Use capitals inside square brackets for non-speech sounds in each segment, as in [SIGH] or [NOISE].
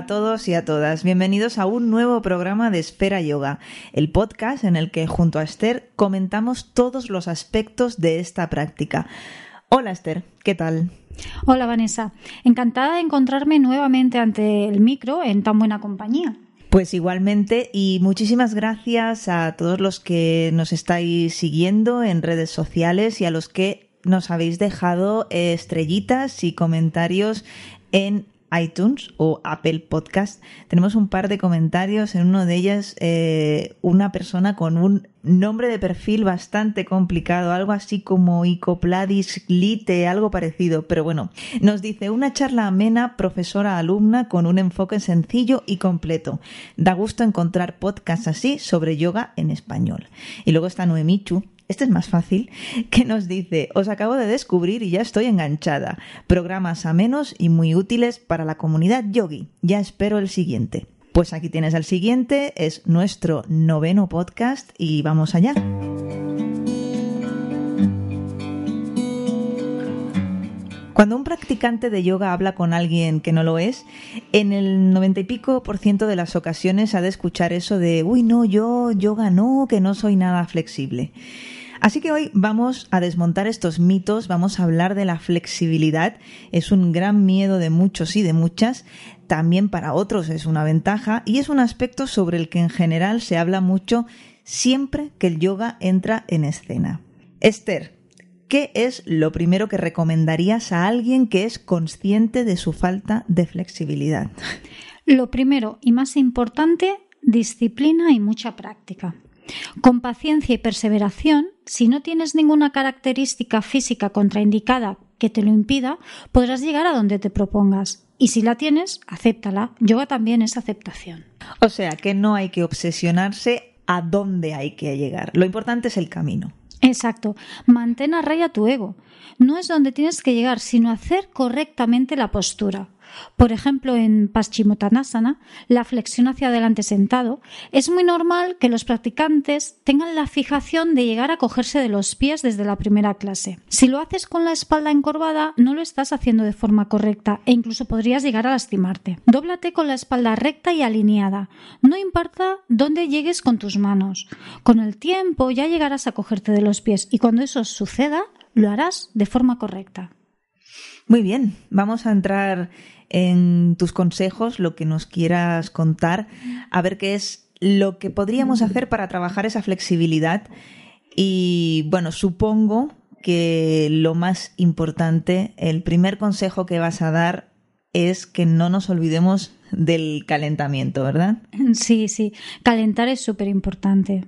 a todos y a todas. Bienvenidos a un nuevo programa de Espera Yoga, el podcast en el que junto a Esther comentamos todos los aspectos de esta práctica. Hola Esther, ¿qué tal? Hola Vanessa, encantada de encontrarme nuevamente ante el micro en tan buena compañía. Pues igualmente y muchísimas gracias a todos los que nos estáis siguiendo en redes sociales y a los que nos habéis dejado estrellitas y comentarios en iTunes o Apple Podcast. Tenemos un par de comentarios, en uno de ellos eh, una persona con un nombre de perfil bastante complicado, algo así como Icopladis Lite, algo parecido, pero bueno, nos dice una charla amena, profesora alumna, con un enfoque sencillo y completo. Da gusto encontrar podcasts así sobre yoga en español. Y luego está Noemichu, este es más fácil, que nos dice, os acabo de descubrir y ya estoy enganchada. Programas amenos y muy útiles para la comunidad yogi. Ya espero el siguiente. Pues aquí tienes el siguiente, es nuestro noveno podcast y vamos allá. Cuando un practicante de yoga habla con alguien que no lo es, en el noventa y pico por ciento de las ocasiones ha de escuchar eso de, uy, no, yo yoga no, que no soy nada flexible. Así que hoy vamos a desmontar estos mitos, vamos a hablar de la flexibilidad. Es un gran miedo de muchos y de muchas, también para otros es una ventaja y es un aspecto sobre el que en general se habla mucho siempre que el yoga entra en escena. Esther, ¿qué es lo primero que recomendarías a alguien que es consciente de su falta de flexibilidad? Lo primero y más importante, disciplina y mucha práctica. Con paciencia y perseveración, si no tienes ninguna característica física contraindicada que te lo impida, podrás llegar a donde te propongas. Y si la tienes, acéptala. Yoga también es aceptación. O sea, que no hay que obsesionarse a dónde hay que llegar. Lo importante es el camino. Exacto. Mantén a raya tu ego. No es donde tienes que llegar, sino hacer correctamente la postura. Por ejemplo, en Paschimottanasana, la flexión hacia adelante sentado, es muy normal que los practicantes tengan la fijación de llegar a cogerse de los pies desde la primera clase. Si lo haces con la espalda encorvada, no lo estás haciendo de forma correcta e incluso podrías llegar a lastimarte. Dóblate con la espalda recta y alineada. No importa dónde llegues con tus manos. Con el tiempo ya llegarás a cogerte de los pies y cuando eso suceda, lo harás de forma correcta. Muy bien, vamos a entrar en tus consejos, lo que nos quieras contar, a ver qué es lo que podríamos hacer para trabajar esa flexibilidad. Y bueno, supongo que lo más importante, el primer consejo que vas a dar es que no nos olvidemos del calentamiento, ¿verdad? Sí, sí, calentar es súper importante.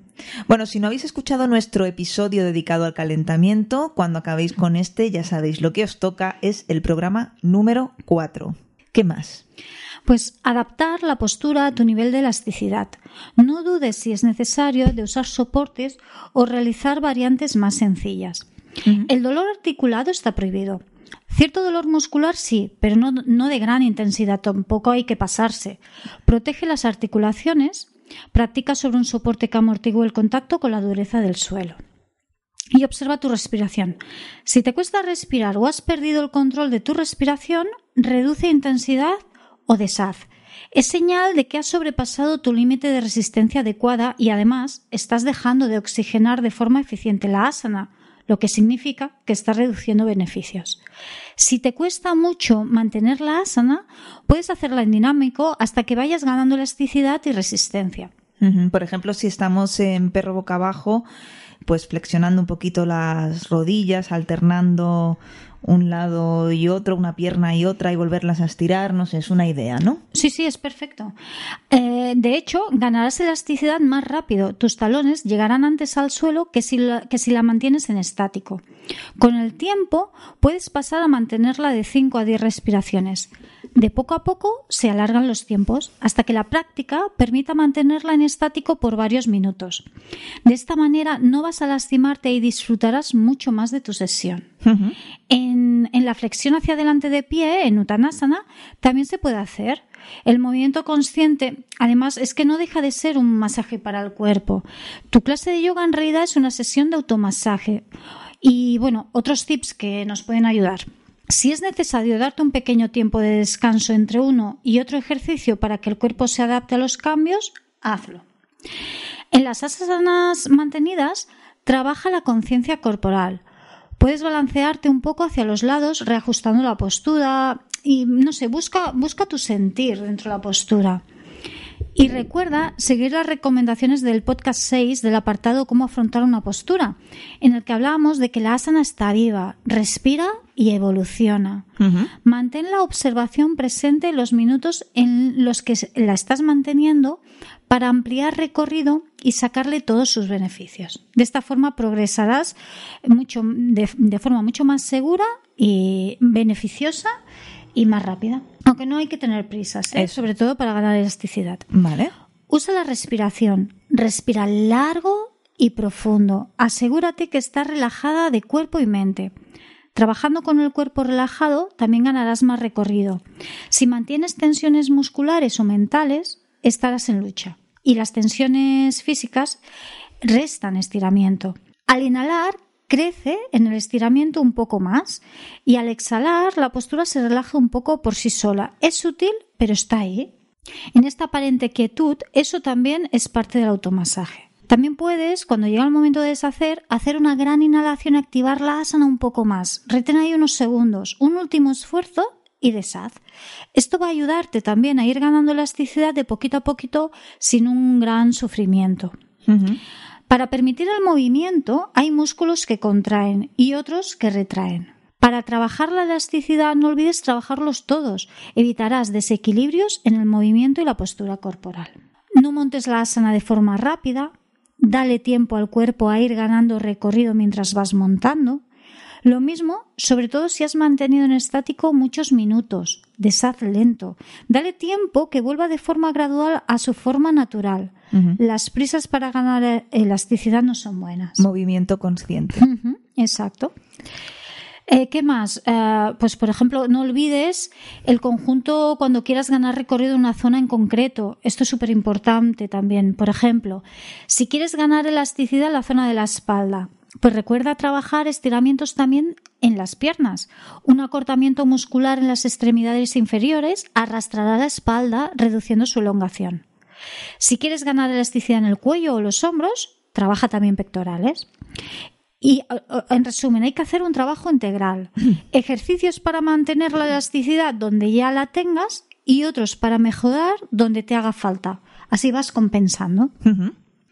Bueno, si no habéis escuchado nuestro episodio dedicado al calentamiento, cuando acabéis con este ya sabéis lo que os toca es el programa número 4. ¿Qué más? Pues adaptar la postura a tu nivel de elasticidad. No dudes si es necesario de usar soportes o realizar variantes más sencillas. El dolor articulado está prohibido. Cierto dolor muscular sí, pero no, no, de gran intensidad, tampoco hay que pasarse. Protege las articulaciones, practica sobre un soporte que amortigue el contacto con la dureza del suelo. Y observa tu respiración. Si te cuesta respirar o has perdido el control de tu respiración, reduce intensidad o deshaz. Es señal de que has sobrepasado tu límite de resistencia adecuada y además estás dejando de oxigenar de forma eficiente la asana, lo que significa que estás reduciendo beneficios. Si te cuesta mucho mantener la asana, puedes hacerla en dinámico hasta que vayas ganando elasticidad y resistencia. Por ejemplo, si estamos en perro boca abajo, pues flexionando un poquito las rodillas, alternando un lado y otro, una pierna y otra y volverlas a estirar, no sé, es una idea, ¿no? Sí, sí, es perfecto. Eh, de hecho, ganarás elasticidad más rápido. Tus talones llegarán antes al suelo que si, la, que si la mantienes en estático. Con el tiempo, puedes pasar a mantenerla de 5 a 10 respiraciones. De poco a poco se alargan los tiempos hasta que la práctica permita mantenerla en estático por varios minutos. De esta manera no vas a lastimarte y disfrutarás mucho más de tu sesión. en, en, la flexión hacia adelante de pie, en Uttanasana, también se puede hacer. El movimiento consciente, además, es que no deja de ser un masaje para el cuerpo. Tu clase de yoga en realidad es una sesión de automasaje. Y bueno, otros tips que nos pueden ayudar. Si es necesario darte un pequeño tiempo de descanso entre uno y otro ejercicio para que el cuerpo se adapte a los cambios, hazlo. En las asanas mantenidas, trabaja la conciencia corporal. Puedes balancearte un poco hacia los lados, reajustando la postura y, no sé, busca, busca tu sentir dentro de la postura. Y recuerda seguir las recomendaciones del podcast 6 del apartado Cómo afrontar una postura, en el que hablábamos de que la asana está viva, respira y evoluciona. Mantén la observación presente en los minutos en los que la estás manteniendo para ampliar recorrido y sacarle todos sus beneficios. De esta forma progresarás mucho, de, de forma mucho más segura y beneficiosa y más rápida. Aunque no hay que tener prisas, ¿eh? sobre todo para ganar elasticidad. Vale. Usa la respiración. Respira largo y profundo. Asegúrate que estás relajada de cuerpo y mente. Trabajando con el cuerpo relajado también ganarás más recorrido. Si mantienes tensiones musculares o mentales, estarás en lucha. Y las tensiones físicas restan estiramiento. Al inhalar, crece en el estiramiento un poco más y al exhalar la postura se relaja un poco por sí sola. Es sutil, pero está ahí. En esta aparente quietud, eso también es parte del automasaje. También puedes, cuando llega el momento de deshacer, hacer una gran inhalación y activar la asana un poco más. Retén ahí unos segundos, un último esfuerzo y deshaz. Esto va a ayudarte también a ir ganando elasticidad de poquito a poquito sin un gran sufrimiento. Para permitir el movimiento hay músculos que contraen y otros que retraen. Para trabajar la elasticidad no olvides trabajarlos todos. Evitarás desequilibrios en el movimiento y la postura corporal. No montes la asana de forma rápida. Dale tiempo al cuerpo a ir ganando recorrido mientras vas montando. Lo mismo, sobre todo si has mantenido en estático muchos minutos. Deshaz lento. Dale tiempo que vuelva de forma gradual a su forma natural. Las prisas para ganar elasticidad no son buenas. Movimiento consciente. Exacto. Eh, ¿Qué más? Eh, pues, por ejemplo, no olvides el conjunto cuando quieras ganar recorrido en una zona en concreto. Esto es súper importante también. Por ejemplo, si quieres ganar elasticidad en la zona de la espalda, pues recuerda trabajar estiramientos también en las piernas. Un acortamiento muscular en las extremidades inferiores arrastrará la espalda, reduciendo su elongación. Si quieres ganar elasticidad en el cuello o los hombros, trabaja también pectorales. Y en resumen, hay que hacer un trabajo integral. Ejercicios para mantener la elasticidad donde ya la tengas y otros para mejorar donde te haga falta. Así vas compensando.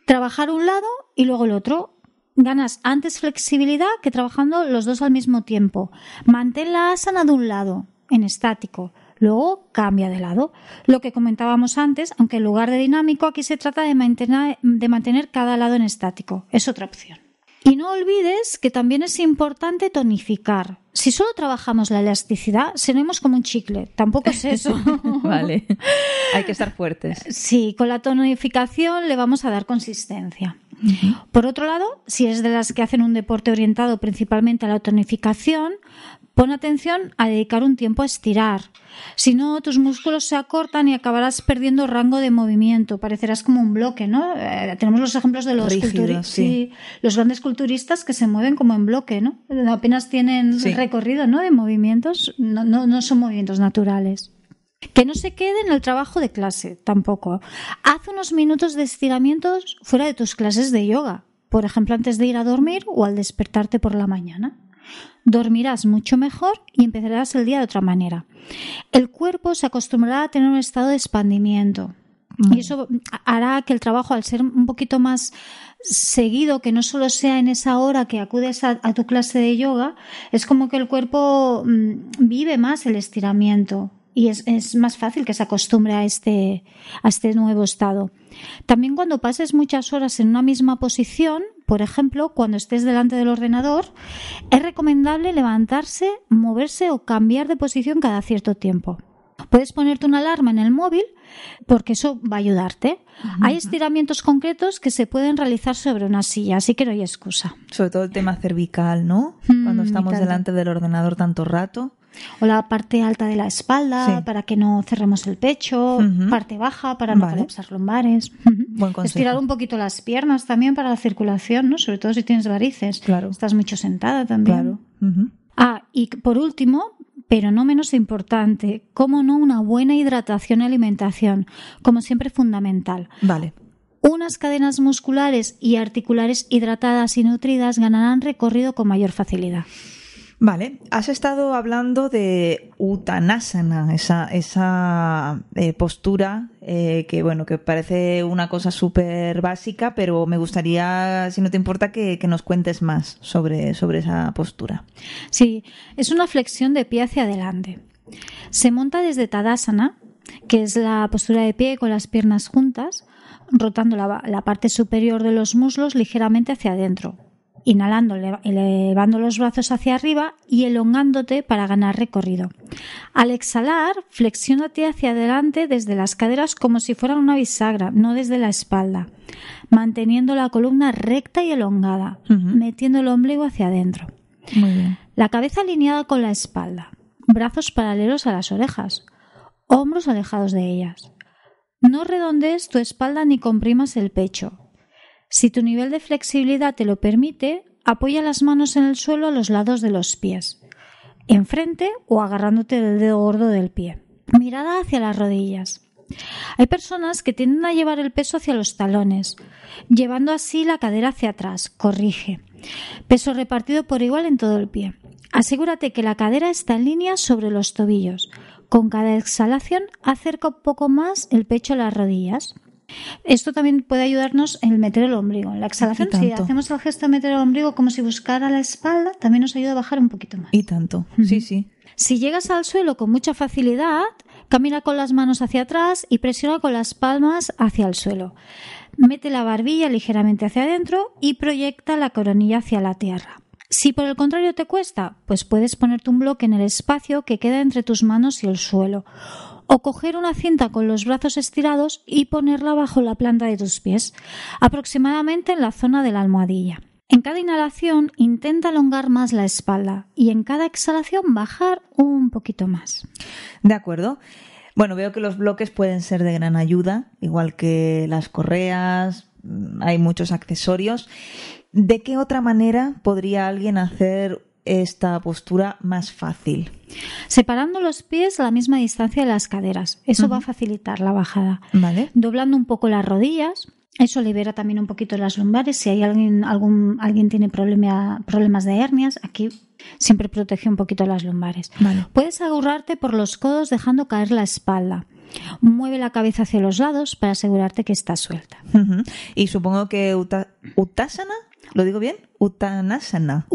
Trabajar un lado y luego el otro. Ganas antes flexibilidad que trabajando los dos al mismo tiempo. Mantén la asana de un lado, en estático. Luego cambia de lado. Lo que comentábamos antes, aunque en lugar de dinámico, aquí se trata de mantener, de mantener cada lado en estático. Es otra opción. Y no olvides que también es importante tonificar. Si solo trabajamos la elasticidad, seremos como un chicle. Tampoco es eso. [LAUGHS] vale. [LAUGHS] Hay que estar fuertes. Sí, con la tonificación le vamos a dar consistencia. Por otro lado, si es de las que hacen un deporte orientado principalmente a la tonificación, Pon atención a dedicar un tiempo a estirar. Si no, tus músculos se acortan y acabarás perdiendo rango de movimiento. Parecerás como un bloque, ¿no? Eh, tenemos los ejemplos de los sí. los grandes culturistas que se mueven como en bloque, ¿no? Apenas tienen recorrido, ¿no? De movimientos, no, no, no son movimientos naturales. Que no se quede en el trabajo de clase, tampoco. Haz unos minutos de estiramientos fuera de tus clases de yoga, por ejemplo, antes de ir a dormir o al despertarte por la mañana dormirás mucho mejor y empezarás el día de otra manera. El cuerpo se acostumbrará a tener un estado de expandimiento. Y eso hará que el trabajo, al ser un poquito más seguido, que no solo sea en esa hora que acudes a, tu clase de yoga, es como que el cuerpo mm, vive más el estiramiento y es, es, más fácil que se acostumbre a este, a este nuevo estado. También cuando pases muchas horas en una misma posición, por ejemplo, cuando estés delante del ordenador, es recomendable levantarse, moverse o cambiar de posición cada cierto tiempo. Puedes ponerte una alarma en el móvil porque eso va a ayudarte. Hay estiramientos concretos que se pueden realizar sobre una silla, así que no hay excusa. Sobre todo el tema cervical, ¿no? Mm, cuando estamos delante del ordenador tanto rato o la parte alta de la espalda para que no cerremos el pecho, parte baja para no colapsar lumbares. [LAUGHS] Estirar un poquito las piernas también para la circulación, ¿no? Sobre todo si tienes varices. Claro. Estás mucho sentada también. Claro. Ah, y por último, pero no menos importante, como no una buena hidratación y alimentación, como siempre fundamental. Vale. Unas cadenas musculares y articulares hidratadas y nutridas ganarán recorrido con mayor facilidad. Vale, has estado hablando de Uttanasana, esa, esa eh, postura eh, que bueno, que parece una cosa súper básica, pero me gustaría, si no te importa, que, que, nos cuentes más sobre, sobre esa postura. Sí, es una flexión de pie hacia adelante. Se monta desde Tadasana, que es la postura de pie con las piernas juntas, rotando la, la parte superior de los muslos ligeramente hacia adentro, inhalando, elevando los brazos hacia arriba y elongándote para ganar recorrido. Al exhalar, flexiónate hacia adelante desde las caderas como si fueran una bisagra, no desde la espalda, manteniendo la columna recta y elongada, metiendo el ombligo hacia adentro. La cabeza alineada con la espalda, brazos paralelos a las orejas, hombros alejados de ellas. No redondees tu espalda ni comprimas el pecho. Si tu nivel de flexibilidad te lo permite, apoya las manos en el suelo a los lados de los pies, enfrente o agarrándote del dedo gordo del pie. Mirada hacia las rodillas. Hay personas que tienden a llevar el peso hacia los talones, llevando así la cadera hacia atrás. Corrige. Peso repartido por igual en todo el pie. Asegúrate que la cadera está en línea sobre los tobillos. Con cada exhalación acerca un poco más el pecho a las rodillas. Esto también puede ayudarnos en meter el ombligo. En la exhalación, si hacemos el gesto de meter el ombligo como si buscara la espalda, también nos ayuda a bajar un poquito más. Y tanto, sí, sí. Si llegas al suelo con mucha facilidad, camina con las manos hacia atrás y presiona con las palmas hacia el suelo. Mete la barbilla ligeramente hacia adentro y proyecta la coronilla hacia la tierra. Si por el contrario te cuesta, pues puedes ponerte un bloque en el espacio que queda entre tus manos y el suelo o coger una cinta con los brazos estirados y ponerla bajo la planta de tus pies, aproximadamente en la zona de la almohadilla. En cada inhalación intenta alongar más la espalda y en cada exhalación bajar un poquito más. De acuerdo. Bueno, veo que los bloques pueden ser de gran ayuda, igual que las correas, mm, hay muchos accesorios. ¿De qué otra manera podría alguien hacer esta postura más fácil. Separando los pies a la misma distancia de las caderas. Eso va a facilitar la bajada. Vale. Doblando un poco las rodillas. Eso libera también un poquito las lumbares. Si hay alguien, algún, alguien tiene problema, problemas de hernias, aquí siempre protege un poquito las lumbares. Vale. Puedes agurrarte por los codos dejando caer la espalda. Mueve la cabeza hacia los lados para asegurarte que está suelta. Y supongo que Uttasana ¿Lo digo bien? Uttanasana.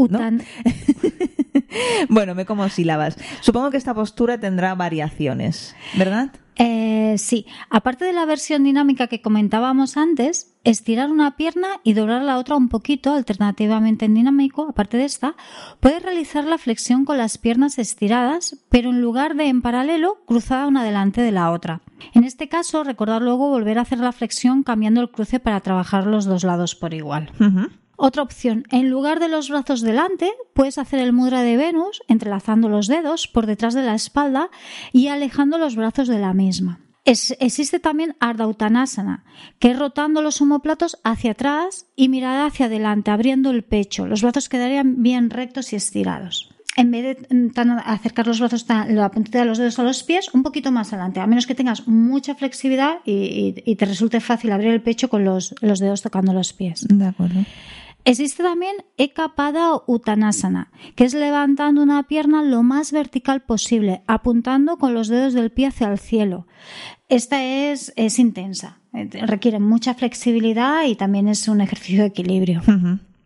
[LAUGHS] bueno, me como sílabas. Supongo que esta postura tendrá variaciones, ¿verdad? Eh, sí, aparte de la versión dinámica que comentábamos antes, estirar una pierna y doblar la otra un poquito, alternativamente en dinámico, aparte de esta, puedes realizar la flexión con las piernas estiradas, pero en lugar de en paralelo, cruzada una delante de la otra. En este caso, recordar luego volver a hacer la flexión cambiando el cruce para trabajar los dos lados por igual. Otra opción, en lugar de los brazos delante, puedes hacer el mudra de Venus entrelazando los dedos por detrás de la espalda y alejando los brazos de la misma. existe también Ardha Uttanasana, que es rotando los omoplatos hacia atrás y mirada hacia adelante, abriendo el pecho. Los brazos quedarían bien rectos y estirados. En vez de acercar los brazos, la puntita de los dedos a los pies, un poquito más adelante, a menos que tengas mucha flexibilidad y, te resulte fácil abrir el pecho con los, los dedos tocando los pies. De acuerdo. Existe también Ekapada Uttanasana, que es levantando una pierna lo más vertical posible, apuntando con los dedos del pie hacia el cielo. Esta es, es intensa, eh, requiere mucha flexibilidad y también es un ejercicio de equilibrio.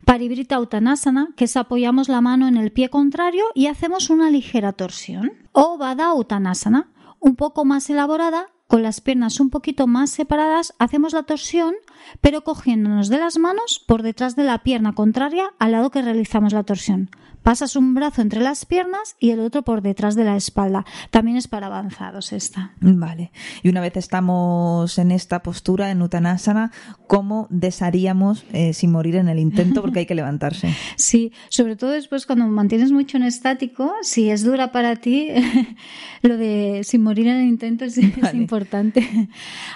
Paribrita Uttanasana, que es apoyamos la mano en el pie contrario y hacemos una ligera torsión. O Vada Uttanasana, un poco más elaborada, con las piernas un poquito más separadas, hacemos la torsión, pero cogiéndonos de las manos por detrás de la pierna contraria al lado que realizamos la torsión. Pasas un brazo entre las piernas y el otro por detrás de la espalda. También es para avanzados esta. Vale. Y una vez estamos en esta postura, en Uttanasana, ¿cómo desharíamos eh, sin morir en el intento? Porque hay que levantarse. [LAUGHS] Sí, sobre todo después cuando mantienes mucho en estático, si es dura para ti, [LAUGHS] lo de sin morir en el intento es, [LAUGHS] es importante.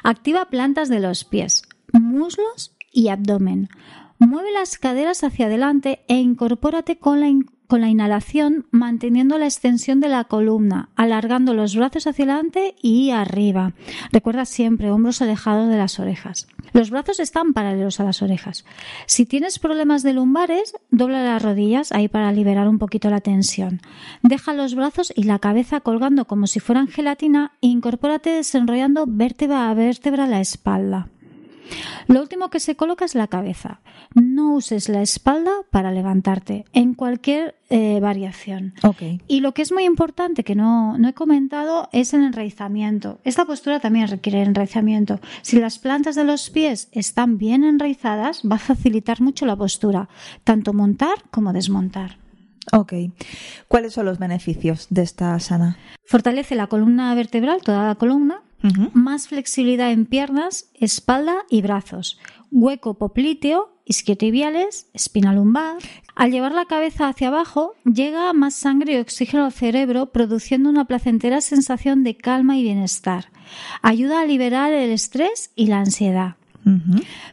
Activa plantas de los pies, muslos y abdomen. Mueve las caderas hacia adelante e incorpórate con la con la inhalación manteniendo la extensión de la columna, alargando los brazos hacia adelante y arriba. Recuerda siempre hombros alejados de las orejas. Los brazos están paralelos a las orejas. Si tienes problemas de lumbares, dobla las rodillas ahí para liberar un poquito la tensión. Deja los brazos y la cabeza colgando como si fueran gelatina e incorpórate desenrollando vértebra a vértebra la espalda. Lo último que se coloca es la cabeza. No uses la espalda para levantarte en cualquier eh, variación. Y lo que es muy importante, que no, no he comentado, es el enraizamiento. Esta postura también requiere enraizamiento. Si las plantas de los pies están bien enraizadas, va a facilitar mucho la postura, tanto montar como desmontar. Ok. ¿Cuáles son los beneficios de esta asana? Fortalece la columna vertebral, toda la columna, más flexibilidad en piernas, espalda y brazos, hueco popliteo, isquiotibiales, espina lumbar. Al llevar la cabeza hacia abajo, llega más sangre y oxígeno al cerebro, produciendo una placentera sensación de calma y bienestar. Ayuda a liberar el estrés y la ansiedad.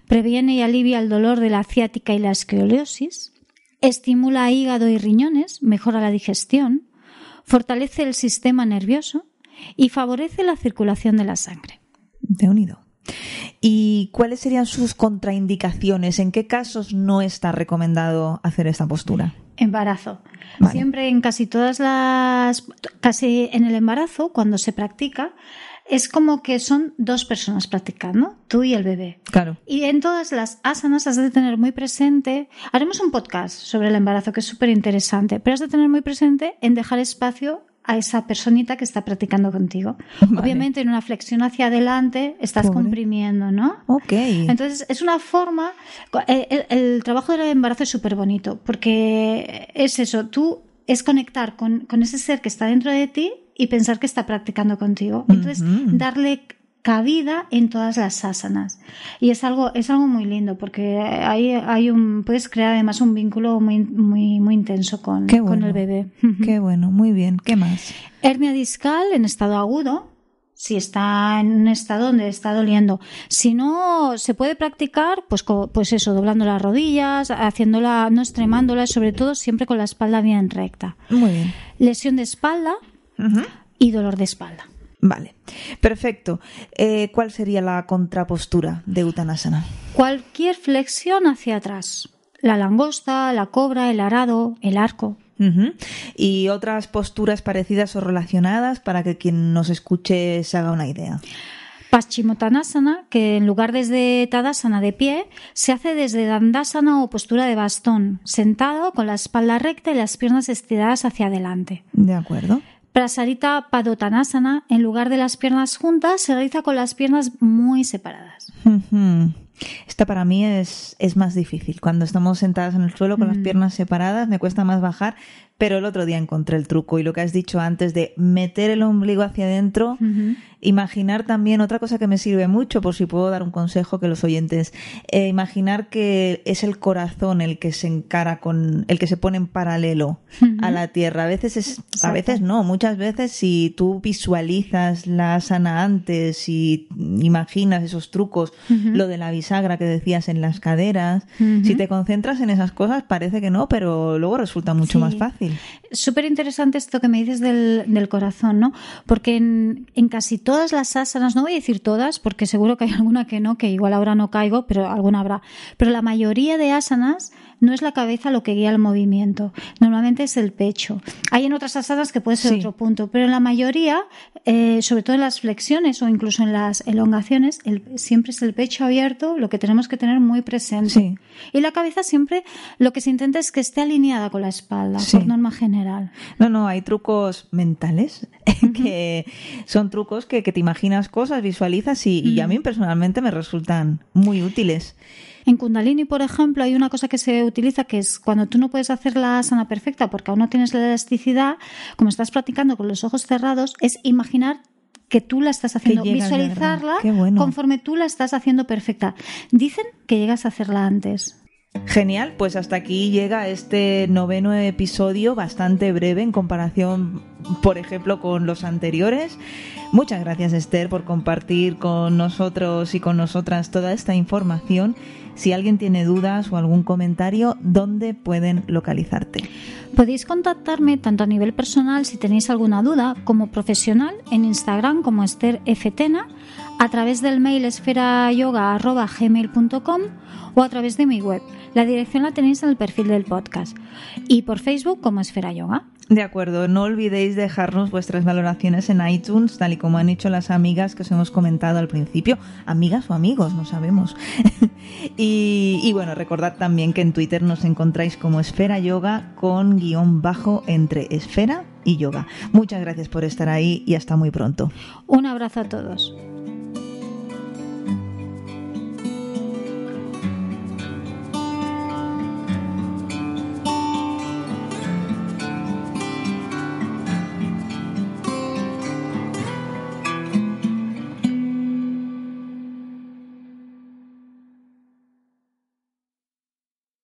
Previene y alivia el dolor de la ciática y la escoliosis. Estimula hígado y riñones, mejora la digestión. Fortalece el sistema nervioso y favorece la circulación de la sangre. De unido. ¿Y cuáles serían sus contraindicaciones? ¿En qué casos no está recomendado hacer esta postura? Embarazo. Siempre en casi todas las. casi en el embarazo, cuando se practica, es como que son dos personas practicando, tú y el bebé. Claro. Y en todas las asanas has de tener muy presente, haremos un podcast sobre el embarazo que es súper interesante, pero has de tener muy presente en dejar espacio a esa personita que está practicando contigo. Obviamente en una flexión hacia adelante estás comprimiendo, ¿no? Ok. Entonces es una forma, eh, el, trabajo del embarazo es súper bonito porque es eso, tú es conectar con, con, ese ser que está dentro de ti y pensar que está practicando contigo. Entonces darle cabida en todas las asanas. Y es algo, es algo muy lindo porque hay, hay un, puedes crear además un vínculo muy, muy, muy intenso con, con el bebé. [LAUGHS] Qué bueno, muy bien. ¿Qué más? Hernia discal en estado agudo. Si está en un estado donde está doliendo. Si no, se puede practicar, pues, pues eso, doblando las rodillas, haciéndola, no extremándola, sobre todo siempre con la espalda bien recta. Muy bien. Lesión de espalda y dolor de espalda. Vale, perfecto. Eh, ¿Cuál sería la contrapostura de Uttanasana? Cualquier flexión hacia atrás. La langosta, la cobra, el arado, el arco. Y otras posturas parecidas o relacionadas para que quien nos escuche se haga una idea. Paschimottanasana, que en lugar desde Tadasana de pie, se hace desde Dandasana o postura de bastón, sentado con la espalda recta y las piernas estiradas hacia adelante. De acuerdo. Prasarita Padottanasana, en lugar de las piernas juntas, se realiza con las piernas muy separadas. Esta para mí es, es, más difícil. Cuando estamos sentadas en el suelo con las mm. piernas separadas, me cuesta más bajar, pero el otro día encontré el truco y lo que has dicho antes de meter el ombligo hacia adentro, imaginar también otra cosa que me sirve mucho, por si puedo dar un consejo que los oyentes, eh, imaginar que es el corazón el que se encara con, el que se pone en paralelo a la tierra. A veces es, a veces no, muchas veces si tú visualizas la sana antes y imaginas esos trucos, lo de la bisagra que decías en las caderas, si te concentras en esas cosas parece que no, pero luego resulta mucho más fácil. Súper interesante esto que me dices del, corazón, ¿no? Porque en, en, casi todas las asanas, no voy a decir todas, porque seguro que hay alguna que no, que igual ahora no caigo, pero alguna habrá. Pero la mayoría de asanas no es la cabeza lo que guía el movimiento, normalmente es el pecho. Hay en otras asanas que puede ser otro punto, pero en la mayoría, eh, sobre todo en las flexiones o incluso en las elongaciones, siempre es el pecho abierto lo que tenemos que tener muy presente. Y la cabeza siempre lo que se intenta es que esté alineada con la espalda, por norma general. No, no, hay trucos mentales [LAUGHS] que son trucos que, te imaginas cosas, visualizas y a mí personalmente me resultan muy útiles. En Kundalini, por ejemplo, hay una cosa que se utiliza que es cuando tú no puedes hacer la asana perfecta porque aún no tienes la elasticidad, como estás practicando con los ojos cerrados, es imaginar que tú la estás haciendo, visualizarla conforme tú la estás haciendo perfecta. Dicen que llegas a hacerla antes. Genial, pues hasta aquí llega este noveno episodio, bastante breve en comparación por ejemplo, con los anteriores. Muchas gracias, Esther, por compartir con nosotros y con nosotras toda esta información. Si alguien tiene dudas o algún comentario, ¿dónde pueden localizarte? Podéis contactarme tanto a nivel personal si tenéis alguna duda como profesional en Instagram como Esther Ftena, a través del mail esferayoga.gmail.com o a través de mi web. La dirección la tenéis en el perfil del podcast y por Facebook como Esfera Yoga. De acuerdo, no olvidéis dejarnos vuestras valoraciones en iTunes, tal y como han hecho las amigas que os hemos comentado al principio. Amigas o amigos, no sabemos. [LAUGHS] y, y, bueno, recordad también que en Twitter nos encontráis como Esfera Yoga con guion bajo entre esfera y yoga. Muchas gracias por estar ahí y hasta muy pronto. Un abrazo a todos.